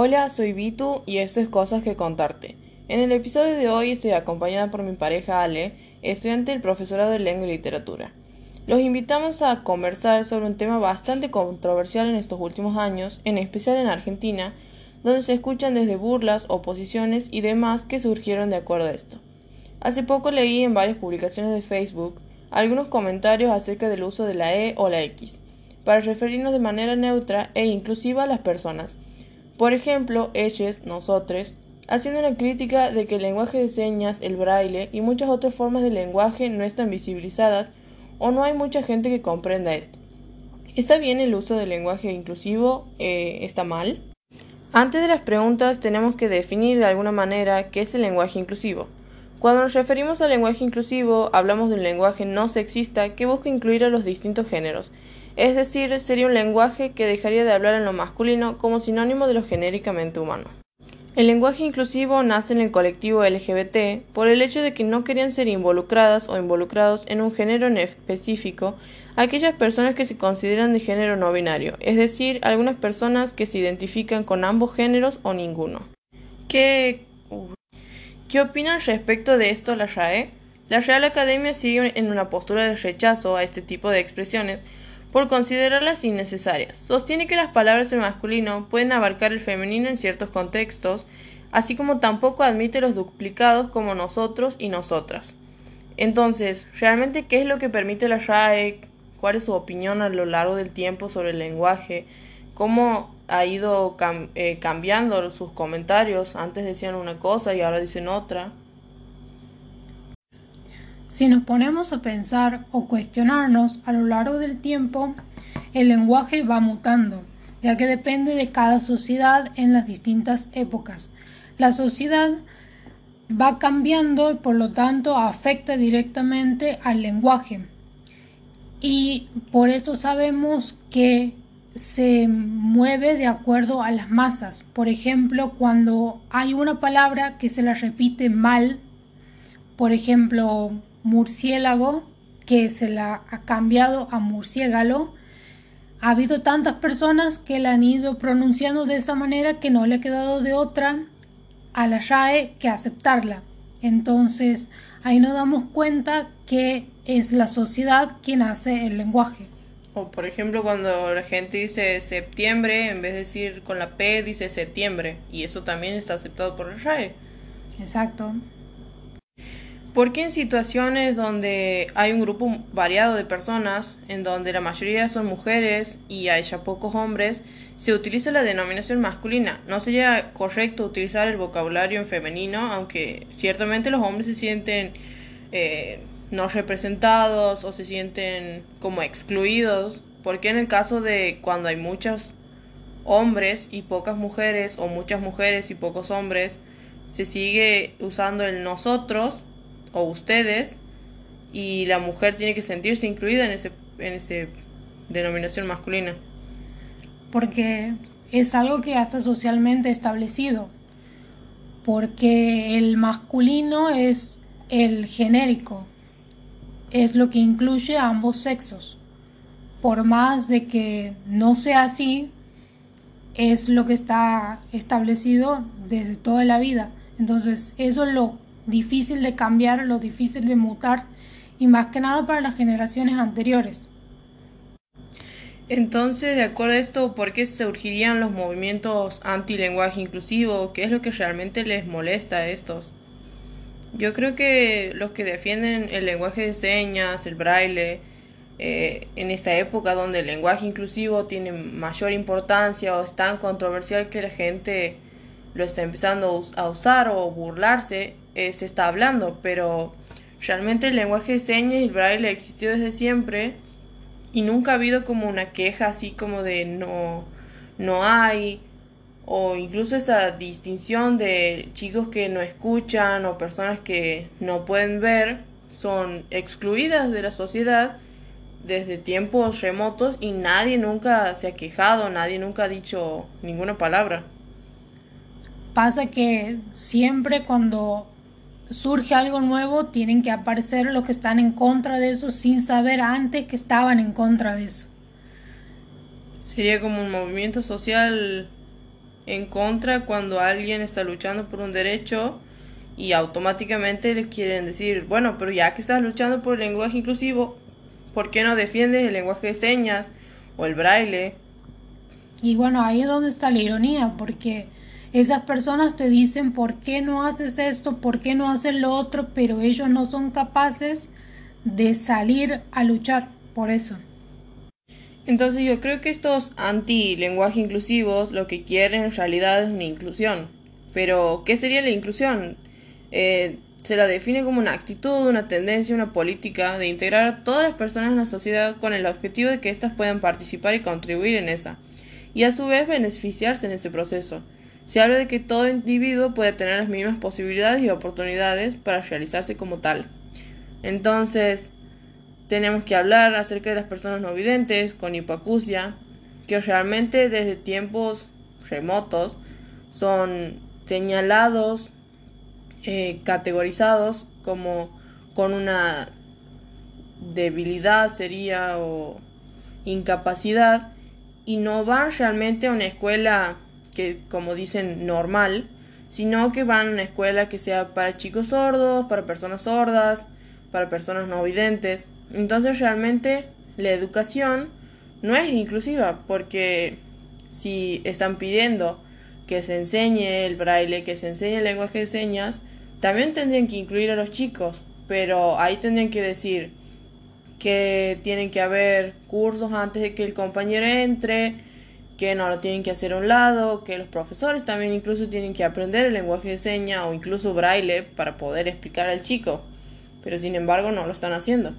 Hola, soy Vitu y esto es Cosas que contarte. En el episodio de hoy estoy acompañada por mi pareja Ale, estudiante del profesorado de lengua y literatura. Los invitamos a conversar sobre un tema bastante controversial en estos últimos años, en especial en Argentina, donde se escuchan desde burlas, oposiciones y demás que surgieron de acuerdo a esto. Hace poco leí en varias publicaciones de Facebook algunos comentarios acerca del uso de la E o la X, para referirnos de manera neutra e inclusiva a las personas, por ejemplo, ellos, nosotros, haciendo una crítica de que el lenguaje de señas, el braille y muchas otras formas de lenguaje no están visibilizadas o no hay mucha gente que comprenda esto. ¿Está bien el uso del lenguaje inclusivo? Eh, ¿Está mal? Antes de las preguntas tenemos que definir de alguna manera qué es el lenguaje inclusivo. Cuando nos referimos al lenguaje inclusivo, hablamos de un lenguaje no sexista que busca incluir a los distintos géneros, es decir, sería un lenguaje que dejaría de hablar en lo masculino como sinónimo de lo genéricamente humano. El lenguaje inclusivo nace en el colectivo LGBT por el hecho de que no querían ser involucradas o involucrados en un género en específico aquellas personas que se consideran de género no binario, es decir, algunas personas que se identifican con ambos géneros o ninguno. ¿Qué, ¿Qué opinan respecto de esto la RAE? La Real Academia sigue en una postura de rechazo a este tipo de expresiones por considerarlas innecesarias. Sostiene que las palabras en masculino pueden abarcar el femenino en ciertos contextos, así como tampoco admite los duplicados como nosotros y nosotras. Entonces, ¿realmente qué es lo que permite la RAE? ¿Cuál es su opinión a lo largo del tiempo sobre el lenguaje? ¿Cómo ha ido eh, cambiando sus comentarios? Antes decían una cosa y ahora dicen otra. Si nos ponemos a pensar o cuestionarnos a lo largo del tiempo, el lenguaje va mutando, ya que depende de cada sociedad en las distintas épocas. La sociedad va cambiando y por lo tanto afecta directamente al lenguaje. Y por eso sabemos que se mueve de acuerdo a las masas. Por ejemplo, cuando hay una palabra que se la repite mal, por ejemplo, murciélago que se la ha cambiado a murciégalo. Ha habido tantas personas que la han ido pronunciando de esa manera que no le ha quedado de otra a la RAE que aceptarla. Entonces, ahí nos damos cuenta que es la sociedad quien hace el lenguaje. O por ejemplo, cuando la gente dice septiembre, en vez de decir con la P, dice septiembre. Y eso también está aceptado por la RAE. Exacto. Porque en situaciones donde hay un grupo variado de personas, en donde la mayoría son mujeres y hay ya pocos hombres, se utiliza la denominación masculina. No sería correcto utilizar el vocabulario en femenino, aunque ciertamente los hombres se sienten eh, no representados o se sienten como excluidos. Porque en el caso de cuando hay muchos hombres y pocas mujeres, o muchas mujeres y pocos hombres, se sigue usando el nosotros o ustedes y la mujer tiene que sentirse incluida en ese en ese denominación masculina. Porque es algo que está socialmente establecido. Porque el masculino es el genérico. Es lo que incluye a ambos sexos. Por más de que no sea así, es lo que está establecido desde toda la vida. Entonces, eso es lo difícil de cambiar, lo difícil de mutar y más que nada para las generaciones anteriores. Entonces, de acuerdo a esto, ¿por qué surgirían los movimientos anti-lenguaje inclusivo? ¿Qué es lo que realmente les molesta a estos? Yo creo que los que defienden el lenguaje de señas, el braille, eh, en esta época donde el lenguaje inclusivo tiene mayor importancia o es tan controversial que la gente lo está empezando a usar o burlarse, eh, se está hablando, pero realmente el lenguaje de señas y el braille existió desde siempre y nunca ha habido como una queja así como de no, no hay o incluso esa distinción de chicos que no escuchan o personas que no pueden ver son excluidas de la sociedad desde tiempos remotos y nadie nunca se ha quejado, nadie nunca ha dicho ninguna palabra. Pasa que siempre cuando surge algo nuevo, tienen que aparecer los que están en contra de eso sin saber antes que estaban en contra de eso. Sería como un movimiento social en contra cuando alguien está luchando por un derecho y automáticamente les quieren decir, bueno, pero ya que estás luchando por el lenguaje inclusivo, ¿por qué no defiendes el lenguaje de señas o el braille? Y bueno, ahí es donde está la ironía, porque esas personas te dicen por qué no haces esto, por qué no haces lo otro, pero ellos no son capaces de salir a luchar por eso. Entonces yo creo que estos anti-lenguaje inclusivos lo que quieren en realidad es una inclusión. Pero, ¿qué sería la inclusión? Eh, se la define como una actitud, una tendencia, una política de integrar a todas las personas en la sociedad con el objetivo de que éstas puedan participar y contribuir en esa, y a su vez beneficiarse en ese proceso. Se habla de que todo individuo puede tener las mismas posibilidades y oportunidades para realizarse como tal. Entonces, tenemos que hablar acerca de las personas no videntes con hipoacusia, que realmente desde tiempos remotos son señalados eh, categorizados como con una debilidad sería o incapacidad y no van realmente a una escuela que como dicen normal sino que van a una escuela que sea para chicos sordos para personas sordas para personas no videntes. Entonces realmente la educación no es inclusiva porque si están pidiendo que se enseñe el braille, que se enseñe el lenguaje de señas, también tendrían que incluir a los chicos, pero ahí tendrían que decir que tienen que haber cursos antes de que el compañero entre, que no lo tienen que hacer a un lado, que los profesores también incluso tienen que aprender el lenguaje de señas o incluso braille para poder explicar al chico, pero sin embargo no lo están haciendo.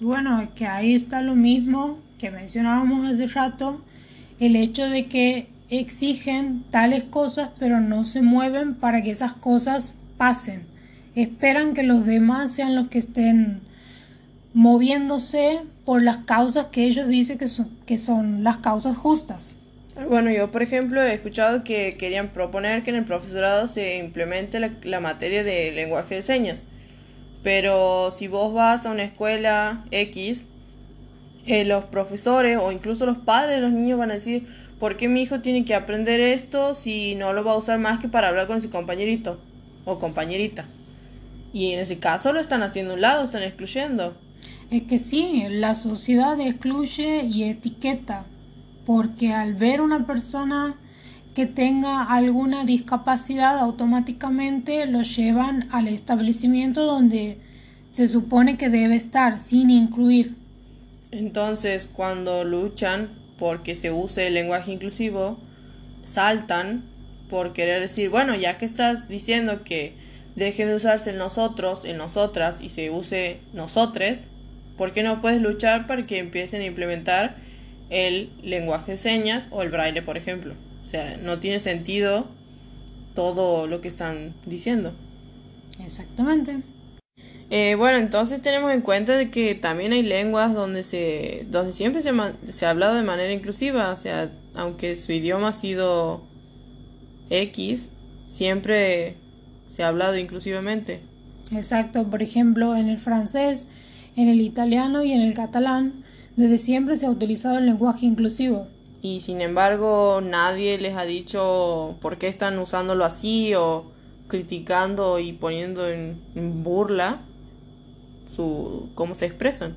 Bueno, es que ahí está lo mismo que mencionábamos hace rato, el hecho de que exigen tales cosas pero no se mueven para que esas cosas pasen. Esperan que los demás sean los que estén moviéndose por las causas que ellos dicen que son, que son las causas justas. Bueno, yo por ejemplo he escuchado que querían proponer que en el profesorado se implemente la, materia de lenguaje de señas. Pero si vos vas a una escuela X, eh, los profesores o incluso los padres de los niños van a decir, ¿por qué mi hijo tiene que aprender esto si no lo va a usar más que para hablar con su compañerito o compañerita? Y en ese caso lo están haciendo a un lado, están excluyendo. Es que sí, la sociedad excluye y etiqueta, porque al ver una persona que tenga alguna discapacidad automáticamente lo llevan al establecimiento donde se supone que debe estar, sin incluir. Entonces, cuando luchan porque se use el lenguaje inclusivo, saltan por querer decir, bueno, ya que estás diciendo que deje de usarse el nosotros, el nosotras y se use nosotres, ¿por qué no puedes luchar para que empiecen a implementar el lenguaje de señas o el braille, por ejemplo? O sea, no tiene sentido todo lo que están diciendo. Exactamente. Eh, bueno, entonces tenemos en cuenta de que también hay lenguas donde se, donde siempre se, se ha hablado de manera inclusiva, o sea, aunque su idioma ha sido X, siempre se ha hablado inclusivamente. Exacto, por ejemplo, en el francés, en el italiano y en el catalán, desde siempre se ha utilizado el lenguaje inclusivo. Y sin embargo, nadie les ha dicho por qué están usándolo así o criticando y poniendo en burla su cómo se expresan.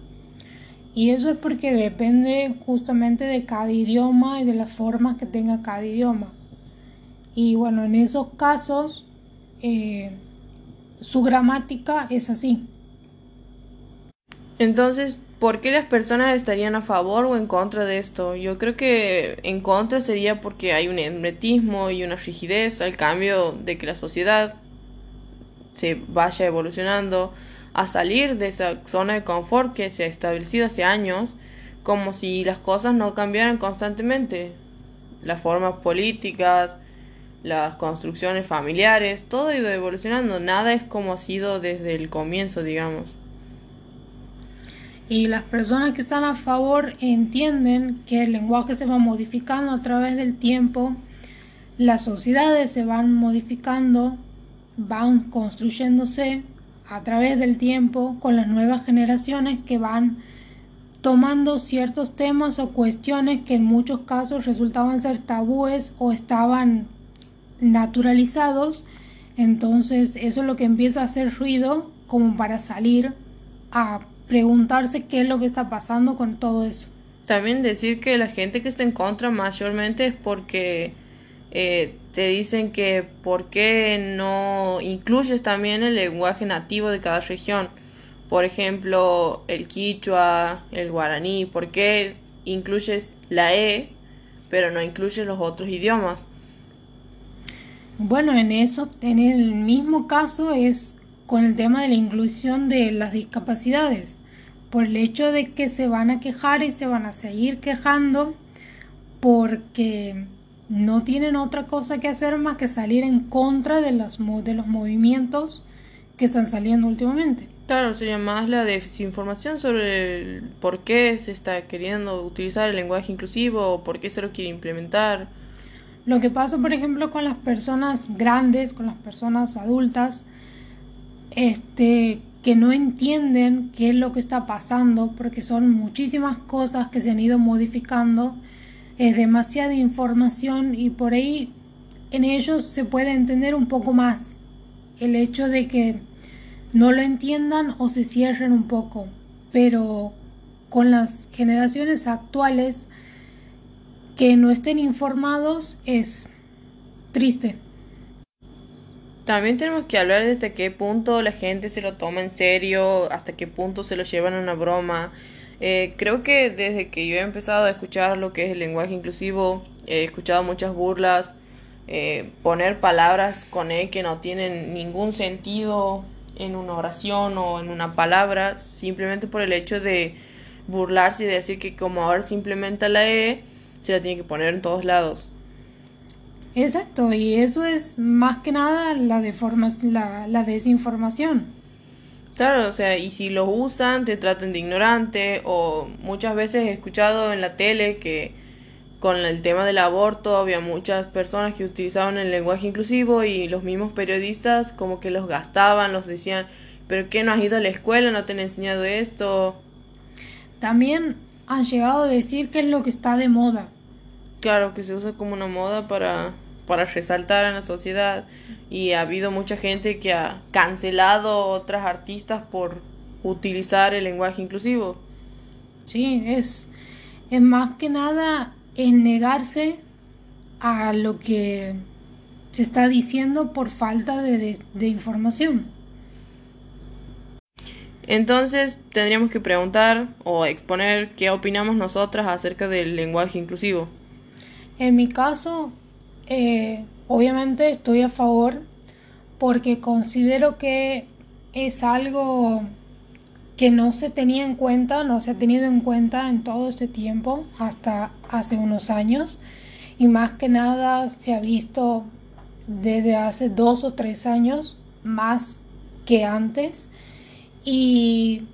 Y eso es porque depende justamente de cada idioma y de las formas que tenga cada idioma. Y bueno, en esos casos eh, su gramática es así. Entonces, ¿por qué las personas estarían a favor o en contra de esto? Yo creo que en contra sería porque hay un hermetismo y una rigidez al cambio de que la sociedad se vaya evolucionando, a salir de esa zona de confort que se ha establecido hace años, como si las cosas no cambiaran constantemente. Las formas políticas, las construcciones familiares, todo ha ido evolucionando, nada es como ha sido desde el comienzo, digamos. Y las personas que están a favor entienden que el lenguaje se va modificando a través del tiempo, las sociedades se van modificando, van construyéndose a través del tiempo con las nuevas generaciones que van tomando ciertos temas o cuestiones que en muchos casos resultaban ser tabúes o estaban naturalizados, entonces eso es lo que empieza a hacer ruido como para salir a preguntarse qué es lo que está pasando con todo eso. También decir que la gente que está en contra mayormente es porque eh, te dicen que por qué no incluyes también el lenguaje nativo de cada región. Por ejemplo, el quichua, el guaraní, ¿por qué incluyes la E pero no incluyes los otros idiomas? Bueno, en eso, en el mismo caso es con el tema de la inclusión de las discapacidades, por el hecho de que se van a quejar y se van a seguir quejando porque no tienen otra cosa que hacer más que salir en contra de los, de los movimientos que están saliendo últimamente. Claro, sería más la desinformación sobre el por qué se está queriendo utilizar el lenguaje inclusivo o por qué se lo quiere implementar. Lo que pasa, por ejemplo, con las personas grandes, con las personas adultas, este, que no entienden qué es lo que está pasando, porque son muchísimas cosas que se han ido modificando es demasiada información y por ahí en ellos se puede entender un poco más el hecho de que no lo entiendan o se cierren un poco, pero con las generaciones actuales que no estén informados es triste. También tenemos que hablar de qué punto la gente se lo toma en serio, hasta qué punto se lo llevan a una broma, eh, creo que desde que yo he empezado a escuchar lo que es el lenguaje inclusivo, he escuchado muchas burlas, eh, poner palabras con E que no tienen ningún sentido en una oración o en una palabra, simplemente por el hecho de burlarse y decir que como ahora se implementa la E, se la tiene que poner en todos lados. Exacto, y eso es más que nada la, la, la desinformación. Claro, o sea, y si los usan, te tratan de ignorante, o muchas veces he escuchado en la tele que con el tema del aborto había muchas personas que utilizaban el lenguaje inclusivo y los mismos periodistas como que los gastaban, los decían, pero ¿qué no has ido a la escuela? ¿No te han enseñado esto? También han llegado a decir que es lo que está de moda. Claro, que se usa como una moda para para resaltar en la sociedad y ha habido mucha gente que ha cancelado otras artistas por utilizar el lenguaje inclusivo. Sí, es, es más que nada en negarse a lo que se está diciendo por falta de, de información. Entonces tendríamos que preguntar o exponer qué opinamos nosotras acerca del lenguaje inclusivo. En mi caso, eh, obviamente estoy a favor porque considero que es algo que no se tenía en cuenta, no se ha tenido en cuenta en todo este tiempo, hasta hace unos años, y más que nada se ha visto desde hace dos o tres años más que antes, y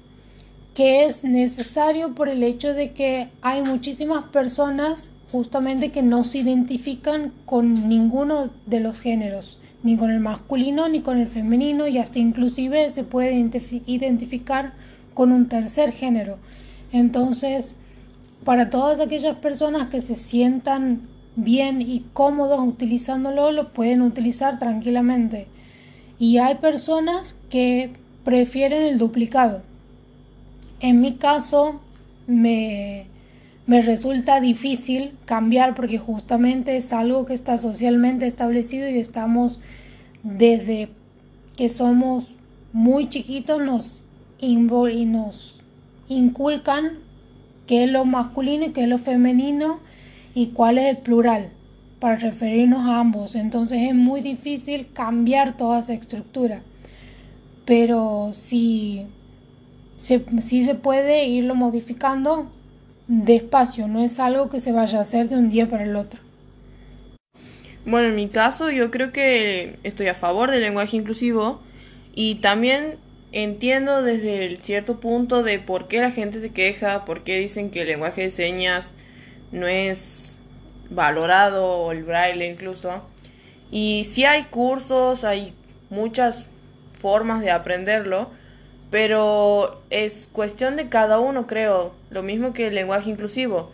que es necesario por el hecho de que hay muchísimas personas justamente que no se identifican con ninguno de los géneros, ni con el masculino ni con el femenino y hasta inclusive se puede identificar con un tercer género. Entonces, para todas aquellas personas que se sientan bien y cómodos utilizándolo, lo pueden utilizar tranquilamente. Y hay personas que prefieren el duplicado. En mi caso, me, me resulta difícil cambiar porque justamente es algo que está socialmente establecido y estamos desde que somos muy chiquitos nos, y nos inculcan qué es lo masculino y qué es lo femenino y cuál es el plural para referirnos a ambos. Entonces es muy difícil cambiar toda esa estructura. Pero si, si se puede irlo modificando despacio, no es algo que se vaya a hacer de un día para el otro. Bueno, en mi caso yo creo que estoy a favor del lenguaje inclusivo y también entiendo desde cierto punto de por qué la gente se queja, por qué dicen que el lenguaje de señas no es valorado o el braille incluso. Y sí hay cursos, hay muchas formas de aprenderlo, pero es cuestión de cada uno, creo, lo mismo que el lenguaje inclusivo.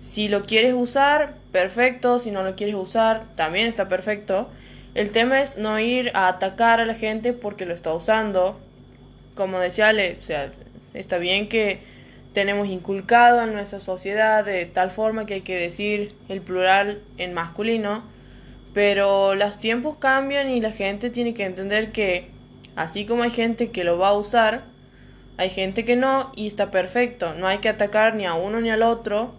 Si lo quieres usar, perfecto, si no lo quieres usar, también está perfecto. El tema es no ir a atacar a la gente porque lo está usando. Como decía Ale, o sea, está bien que tenemos inculcado en nuestra sociedad de tal forma que hay que decir el plural en masculino, pero los tiempos cambian y la gente tiene que entender que así como hay gente que lo va a usar, hay gente que no y está perfecto, no hay que atacar ni a uno ni al otro.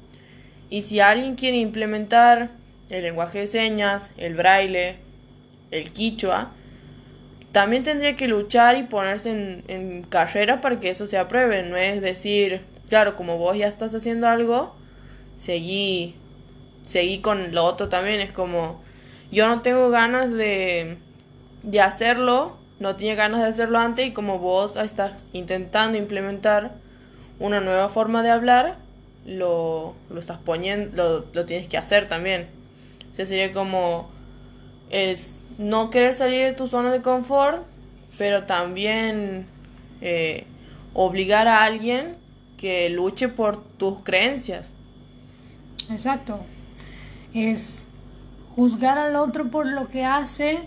Y si alguien quiere implementar el lenguaje de señas, el braille, el quichua, también tendría que luchar y ponerse en, carrera para que eso se apruebe. No es decir, claro, como vos ya estás haciendo algo, seguí, seguí con lo otro también. Es como, yo no tengo ganas de, de hacerlo, no tenía ganas de hacerlo antes y como vos estás intentando implementar una nueva forma de hablar, lo, lo estás poniendo, lo, lo tienes que hacer también. O sería como es no querer salir de tu zona de confort, pero también eh, obligar a alguien que luche por tus creencias. Exacto. Es juzgar al otro por lo que hace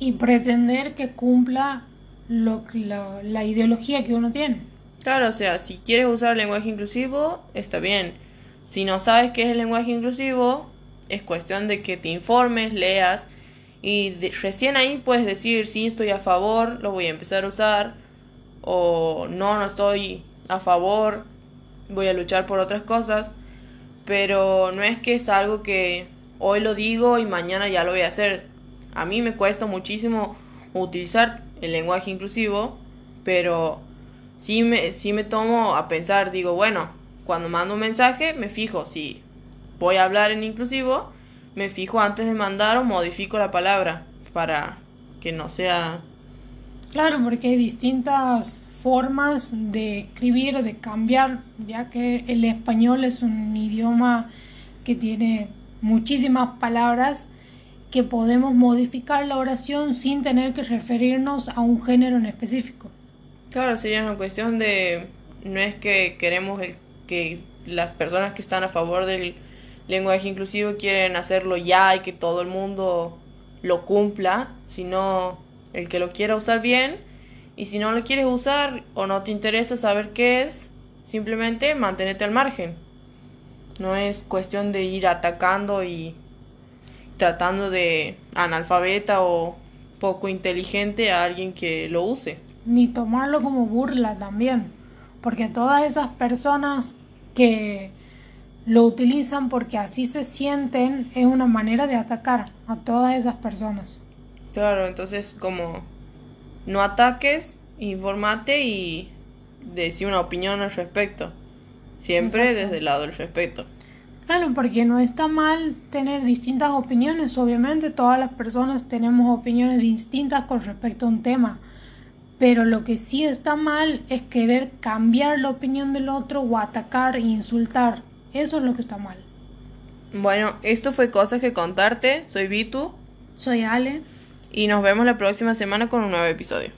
y pretender que cumpla lo, la, la ideología que uno tiene. Claro, o sea, si quieres usar el lenguaje inclusivo, está bien. Si no sabes qué es el lenguaje inclusivo, es cuestión de que te informes, leas y recién ahí puedes decir sí estoy a favor, lo voy a empezar a usar o no, no estoy a favor, voy a luchar por otras cosas, pero no es que es algo que hoy lo digo y mañana ya lo voy a hacer. A mí me cuesta muchísimo utilizar el lenguaje inclusivo, pero sí me, sí me tomo a pensar, digo, bueno, cuando mando un mensaje me fijo si voy a hablar en inclusivo, me fijo antes de mandar o modifico la palabra para que no sea... Claro, porque hay distintas formas de escribir, de cambiar, ya que el español es un idioma que tiene muchísimas palabras que podemos modificar la oración sin tener que referirnos a un género en específico. Claro, sería una cuestión de no es que queremos el, que las personas que están a favor del lenguaje inclusivo quieren hacerlo ya y que todo el mundo lo cumpla, sino el que lo quiera usar bien y si no lo quieres usar o no te interesa saber qué es, simplemente manténete al margen. No es cuestión de ir atacando y tratando de analfabeta o poco inteligente a alguien que lo use. Ni tomarlo como burla también, porque todas esas personas que lo utilizan porque así se sienten, es una manera de atacar a todas esas personas. Claro, entonces como no ataques, informate y decir una opinión al respecto. Siempre desde el lado del respeto. Claro, porque no está mal tener distintas opiniones. Obviamente todas las personas tenemos opiniones distintas con respecto a un tema. Pero lo que sí está mal es querer cambiar la opinión del otro o atacar e insultar. Eso es lo que está mal. Bueno, esto fue cosas que contarte. Soy Vitu. Soy Ale. Y nos vemos la próxima semana con un nuevo episodio.